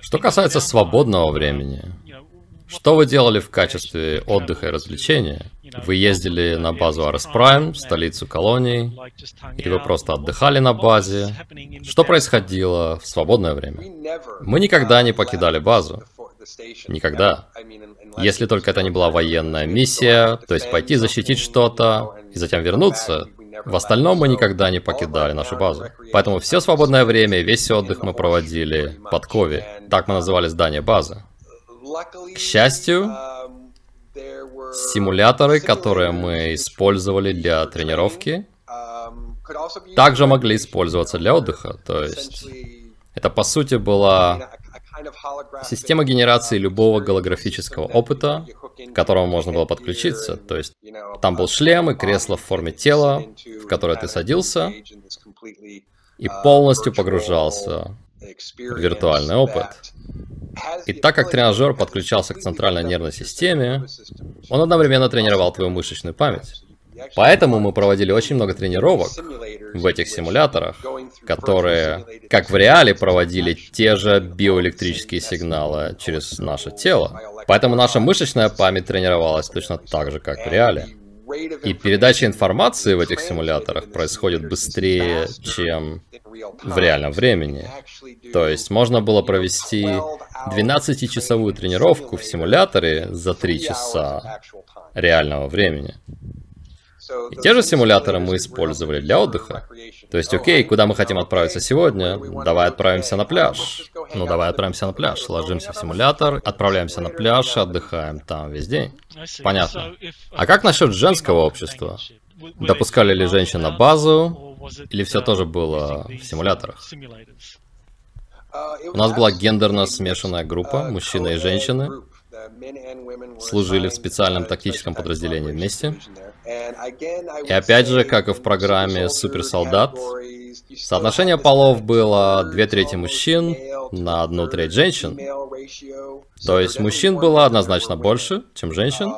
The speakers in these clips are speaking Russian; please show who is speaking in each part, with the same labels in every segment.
Speaker 1: Что касается свободного времени, что вы делали в качестве отдыха и развлечения? Вы ездили на базу Арес Прайм, столицу колонии, или вы просто отдыхали на базе? Что происходило в свободное время? Мы никогда не покидали базу. Никогда. Если только это не была военная миссия, то есть пойти защитить что-то и затем вернуться, в остальном мы никогда не покидали нашу базу. Поэтому все свободное время, весь отдых мы проводили под Кови. Так мы называли здание базы. К счастью, симуляторы, которые мы использовали для тренировки, также могли использоваться для отдыха. То есть это по сути была система генерации любого голографического опыта, к которому можно было подключиться. То есть там был шлем и кресло в форме тела, в которое ты садился и полностью погружался виртуальный опыт. И так как тренажер подключался к центральной нервной системе, он одновременно тренировал твою мышечную память. Поэтому мы проводили очень много тренировок в этих симуляторах, которые, как в реале, проводили те же биоэлектрические сигналы через наше тело. Поэтому наша мышечная память тренировалась точно так же, как в реале. И передача информации в этих симуляторах происходит быстрее, чем в реальном времени. То есть можно было провести 12-часовую тренировку в симуляторе за 3 часа реального времени. И те же симуляторы мы использовали для отдыха. То есть, окей, куда мы хотим отправиться сегодня? Давай отправимся на пляж. Ну, давай отправимся на пляж. Ложимся в симулятор, отправляемся на пляж, отдыхаем там весь день. Понятно. А как насчет женского общества? Допускали ли женщин на базу? Или все тоже было в симуляторах? У нас была гендерно смешанная группа, мужчины и женщины служили в специальном тактическом подразделении вместе. И опять же, как и в программе «Суперсолдат», соотношение полов было две трети мужчин на одну треть женщин. То есть мужчин было однозначно больше, чем женщин.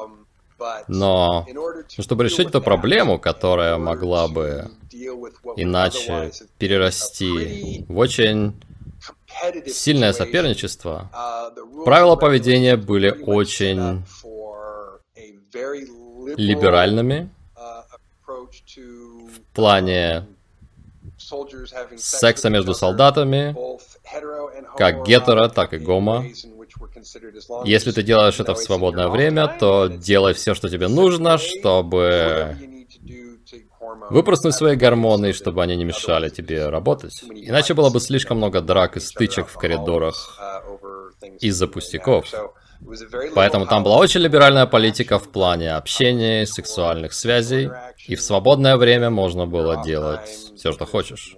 Speaker 1: Но чтобы решить эту проблему, которая могла бы иначе перерасти в очень сильное соперничество, правила поведения были очень либеральными в плане секса между солдатами, как гетеро, так и гомо. Если ты делаешь это в свободное время, то делай все, что тебе нужно, чтобы выпрыснуть свои гормоны, чтобы они не мешали тебе работать. Иначе было бы слишком много драк и стычек в коридорах из-за пустяков. Поэтому там была очень либеральная политика в плане общения, сексуальных связей, и в свободное время можно было делать все, что хочешь.